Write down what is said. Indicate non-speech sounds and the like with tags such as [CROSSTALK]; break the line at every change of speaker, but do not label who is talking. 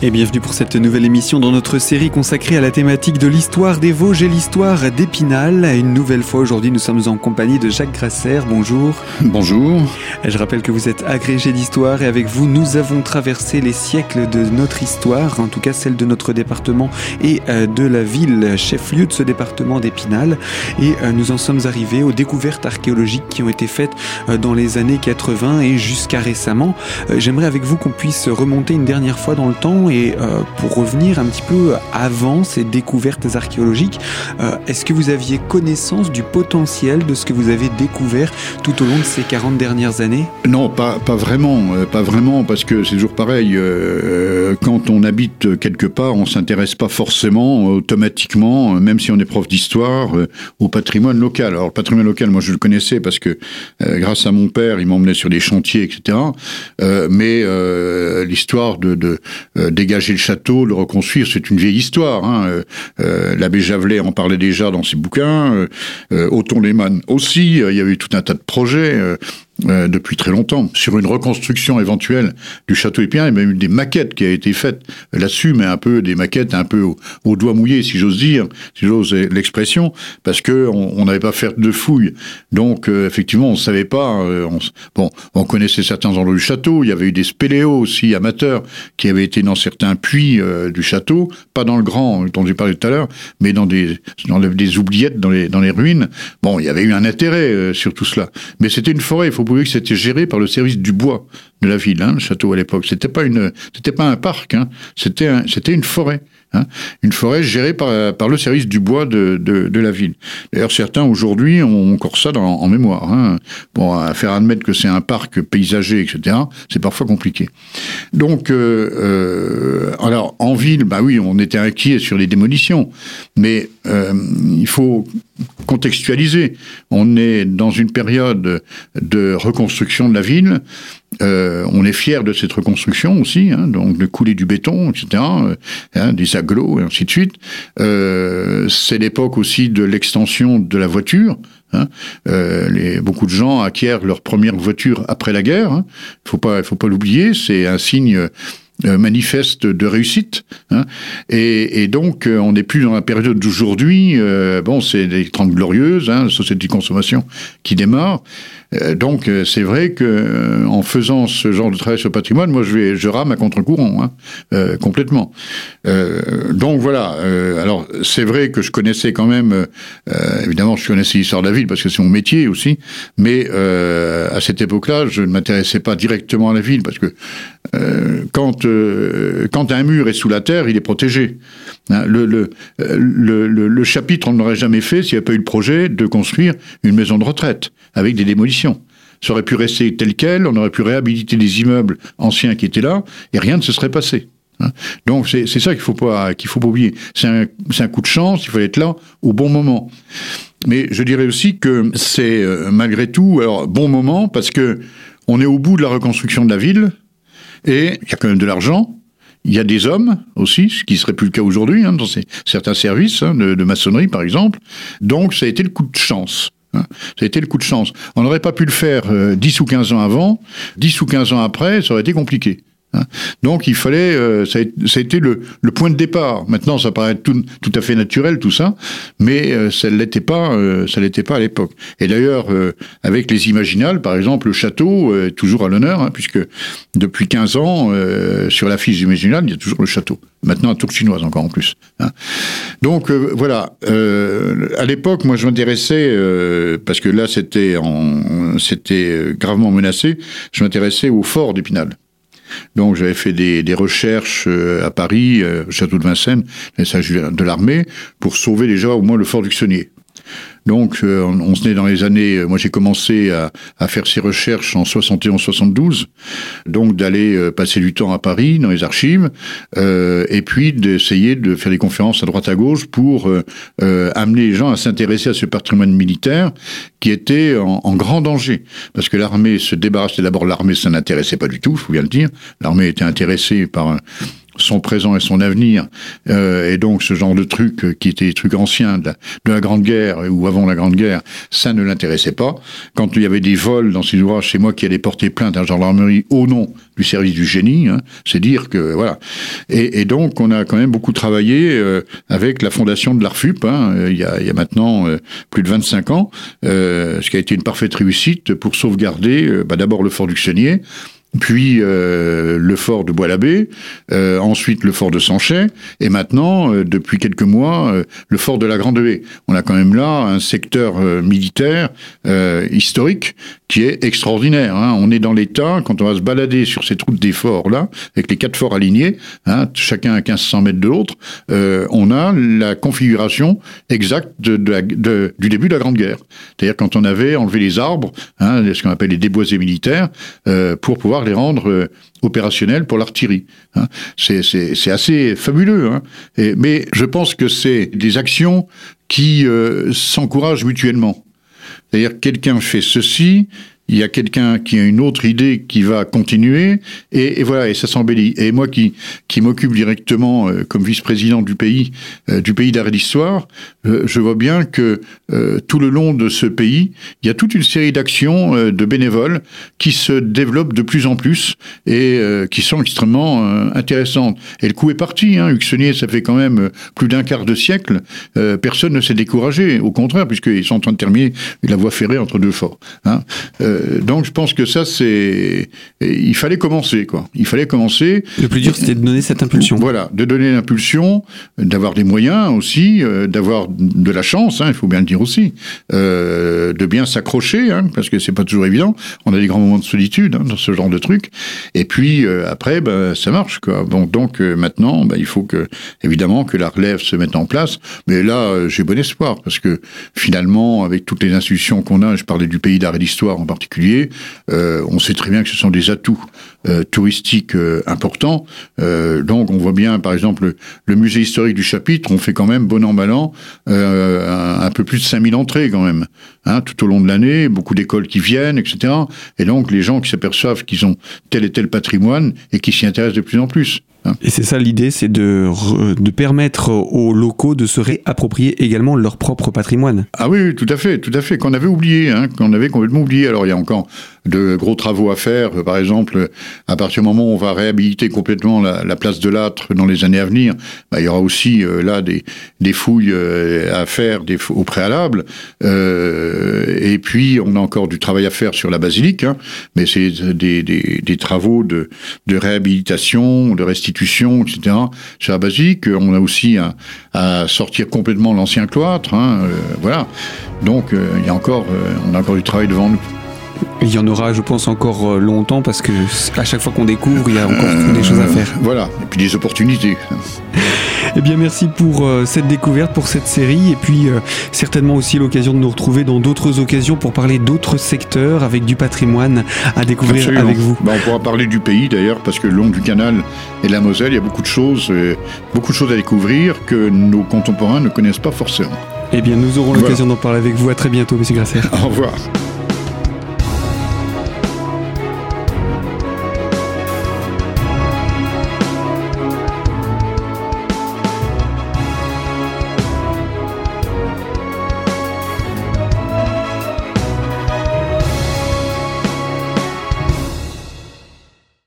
Et bienvenue pour cette nouvelle émission dans notre série consacrée à la thématique de l'histoire des Vosges et l'histoire d'Épinal. Une nouvelle fois aujourd'hui, nous sommes en compagnie de Jacques Grasser. Bonjour.
Bonjour.
Je rappelle que vous êtes agrégé d'histoire et avec vous, nous avons traversé les siècles de notre histoire, en tout cas celle de notre département et euh, de la ville chef-lieu de ce département d'Épinal. Et euh, nous en sommes arrivés aux découvertes archéologiques qui ont été faites euh, dans les années 80 et jusqu'à récemment. J'aimerais avec vous qu'on puisse remonter une dernière fois dans le temps et euh, pour revenir un petit peu avant ces découvertes archéologiques, euh, est-ce que vous aviez connaissance du potentiel de ce que vous avez découvert tout au long de ces 40 dernières années?
Non, pas, vraiment, euh, pas vraiment, parce que c'est toujours pareil. quand on habite quelque part, on s'intéresse pas forcément automatiquement, même si on est prof d'histoire, au patrimoine local. Alors le patrimoine local, moi je le connaissais parce que grâce à mon père, il m'emmenait sur des chantiers, etc. mais l'histoire de dégager le château, le reconstruire, c'est une vieille histoire. Hein. Euh, euh, l'abbé Javelet en parlait déjà dans ses bouquins, euh, Othon Lehmann aussi, il y avait eu tout un tas de projets. Euh, depuis très longtemps, sur une reconstruction éventuelle du château y a même des maquettes qui a été faites là-dessus, mais un peu des maquettes un peu au, doigt mouillé, si j'ose dire, si j'ose l'expression, parce que on n'avait pas fait de fouilles. Donc euh, effectivement, on savait pas. Euh, on, bon, on connaissait certains endroits du château. Il y avait eu des spéléos aussi amateurs qui avaient été dans certains puits du château, pas dans le grand dont j'ai parlé tout à l'heure, mais dans des dans des oubliettes dans les dans les ruines. Bon, il y avait eu un intérêt sur tout cela, mais c'était une forêt. Il faut que c'était géré par le service du bois de la ville, hein, le château à l'époque. C'était pas une, c'était pas un parc, hein, c'était c'était une forêt. Hein, une forêt gérée par, par le service du bois de, de, de la ville. D'ailleurs, certains aujourd'hui ont encore ça en mémoire. Hein. Bon, à faire admettre que c'est un parc paysager, etc., c'est parfois compliqué. Donc, euh, euh, alors en ville, bah oui, on était inquiet sur les démolitions, mais euh, il faut contextualiser. On est dans une période de reconstruction de la ville. Euh, on est fier de cette reconstruction aussi, hein, donc de couler du béton, etc., euh, hein, des agglos et ainsi de suite. Euh, c'est l'époque aussi de l'extension de la voiture. Hein. Euh, les, beaucoup de gens acquièrent leur première voiture après la guerre. Hein. Faut pas, faut pas l'oublier. C'est un signe manifeste de réussite. Hein. Et, et, donc, euh, on n'est plus dans la période d'aujourd'hui. Euh, bon, c'est les 30 glorieuses, hein, la société de consommation qui démarre. donc, c'est vrai que en faisant ce genre de travail sur le patrimoine, moi, je, vais, je rame à contre-courant, hein, complètement. Donc, voilà. alors, c'est vrai que je connaissais quand même, évidemment, je connaissais l'histoire de la ville parce que c'est mon métier aussi, mais à cette époque-là, je ne m'intéressais pas directement à la ville parce que quand euh, quand un mur est sous la terre, il est protégé. Hein, le, le, le, le, chapitre, on n'aurait jamais fait s'il n'y avait pas eu le projet de construire une maison de retraite avec des démolitions. Ça aurait pu rester tel quel, on aurait pu réhabiliter des immeubles anciens qui étaient là, et rien ne se serait passé. Hein. Donc c'est ça qu'il faut pas qu'il faut pas oublier. C'est un, un, coup de chance, il fallait être là au bon moment. Mais je dirais aussi que c'est euh, malgré tout alors bon moment parce que on est au bout de la reconstruction de la ville, et il y a quand même de l'argent. Il y a des hommes aussi, ce qui serait plus le cas aujourd'hui hein, dans certains services hein, de, maçonnerie par exemple. Donc ça a été le coup de chance. Hein. Ça a été le coup de chance. On n'aurait pas pu le faire 10 euh, ou 15 ans avant. 10 ou 15 ans après, ça aurait été compliqué. Hein. Donc il fallait, euh, ça, a, été le, point de départ. Maintenant, ça paraît tout, à fait naturel tout ça, mais euh, ça l'était pas, euh, ça l'était pas à l'époque. Et d'ailleurs, avec les Imaginales, par exemple, le château est toujours à l'honneur, hein, puisque depuis 15 ans, sur l'affiche Imaginale, il y a toujours le château. Maintenant, à tour chinoise encore en plus. Hein. Donc voilà. à l'époque, moi, je m'intéressais parce que là, c'était, c'était gravement menacé. Je m'intéressais au fort d'Épinal. Donc j'avais fait des, recherches euh, à Paris, euh, au château de Vincennes, de l'armée, pour sauver déjà au moins le fort du Xonnier. Donc, euh, on, se naît dans les années. Euh, moi, j'ai commencé à, à, faire ces recherches en 71-72, donc d'aller euh, passer du temps à Paris dans les archives, euh, et puis d'essayer de faire des conférences à droite à gauche pour amener les gens à s'intéresser à ce patrimoine militaire qui était en, en grand danger, parce que l'armée se débarrassait d'abord. L'armée, ça n'intéressait pas du tout, il faut bien le dire. L'armée était intéressée par son présent et son avenir. Euh, et donc ce genre de trucs euh, qui étaient des trucs anciens de la, Grande Guerre ou avant la Grande Guerre, ça ne l'intéressait pas. Quand il y avait des vols dans ses ouvrages, c'est moi qui allais porter plainte à la gendarmerie au nom du service du génie. Hein. C'est dire que voilà. Et, et, donc on a quand même beaucoup travaillé euh, avec la fondation de l'ARFUP. Hein, il, y a, il, y a, maintenant plus de 25 ans, ce qui a été une parfaite réussite pour sauvegarder bah, d'abord le fort du Xenier, puis euh, le fort de Bois-l'Abbé, euh, ensuite le fort de Sanchet, et maintenant, euh, depuis quelques mois, le fort de la Grande Haie. On a quand même là un secteur militaire historique qui est extraordinaire. Hein. On est dans l'État, quand on va se balader sur cette route des forts-là, avec les quatre forts alignés, hein, chacun à 1500 mètres de l'autre, on a la configuration exacte de, de, du début de la Grande Guerre. C'est-à-dire quand on avait enlevé les arbres, hein, ce qu'on appelle les déboisés militaires, pour pouvoir les rendre euh, opérationnels pour l'artillerie. Hein. C'est assez fabuleux. Hein. Mais je pense que c'est des actions qui euh, s'encouragent mutuellement. C'est-à-dire quelqu'un fait ceci, il y a quelqu'un qui a une autre idée qui va continuer, et, et voilà, et ça s'embellit. Et moi qui, qui m'occupe directement euh, comme vice-président du pays, euh, du pays d'arrêt d'histoire, euh, je vois bien que tout le long de ce pays, il y a toute une série d'actions de bénévoles qui se développent de plus en plus et qui sont extrêmement intéressantes. Et le coup est parti. Hein. Ça fait quand même plus d'un quart de siècle. personne ne s'est découragé, au contraire, puisqu'ils sont en train de terminer la voie ferrée entre deux forts. Hein. Euh, donc je pense que ça c'est il fallait commencer quoi. Il fallait commencer.
Le plus dur c'était de donner cette impulsion.
Voilà, de donner l'impulsion, d'avoir des moyens aussi, euh, d'avoir de la chance, hein, il faut bien le dire aussi, euh, de bien s'accrocher hein, parce que c'est pas toujours évident. On a des grands moments de solitude hein, dans ce genre de truc. Et puis après ben ça marche quoi. Bon donc maintenant ben, il faut que évidemment que la relève se mette en place. Mais là j'ai bon espoir parce que finalement avec toutes les institutions qu'on a, je parlais du pays d'arrêt d'histoire en particulier euh, on sait très bien que ce sont des atouts euh, touristiques euh, importants. donc on voit bien, par exemple, le, musée historique du chapitre, on fait quand même, bon an, mal an, un, peu plus de 5000 entrées quand même, hein, tout au long de l'année, beaucoup d'écoles qui viennent, etc. Et donc les gens qui s'aperçoivent qu'ils ont tel et tel patrimoine et qui s'y intéressent de plus en plus.
Hein. Et c'est ça l'idée, c'est de, de permettre aux locaux de se réapproprier également leur propre patrimoine.
Ah oui, tout à fait, tout à fait, qu'on avait oublié, hein, qu'on avait complètement oublié. Alors il y a encore de gros travaux à faire. Par exemple, à partir du moment où on va réhabiliter complètement la, place de l'âtre dans les années à venir, bah, il y aura aussi euh, là des, des, fouilles euh, à faire des, au préalable. Euh, et puis, on a encore du travail à faire sur la basilique, hein, mais c'est des, des, des, travaux de, de réhabilitation, de restitution, etc. Sur la basilique, on a aussi à, à sortir complètement l'ancien cloître. Hein, voilà. Donc, il y a encore, on a encore du travail devant nous.
Il y en aura, je pense, encore euh, longtemps parce que à chaque fois qu'on découvre, il y a encore des choses à faire.
Voilà, et puis des opportunités. [LAUGHS]
Eh bien, merci pour euh, cette découverte, pour cette série, et puis euh, certainement aussi l'occasion de nous retrouver dans d'autres occasions pour parler d'autres secteurs avec du patrimoine à découvrir avec vous.
Bah, on pourra parler du pays d'ailleurs, parce que le long du canal et de la Moselle, il y a beaucoup de choses, beaucoup de choses à découvrir que nos contemporains ne connaissent pas forcément.
Eh bien, nous aurons l'occasion d'en parler avec vous. À très bientôt, Monsieur Grasser.
Au revoir.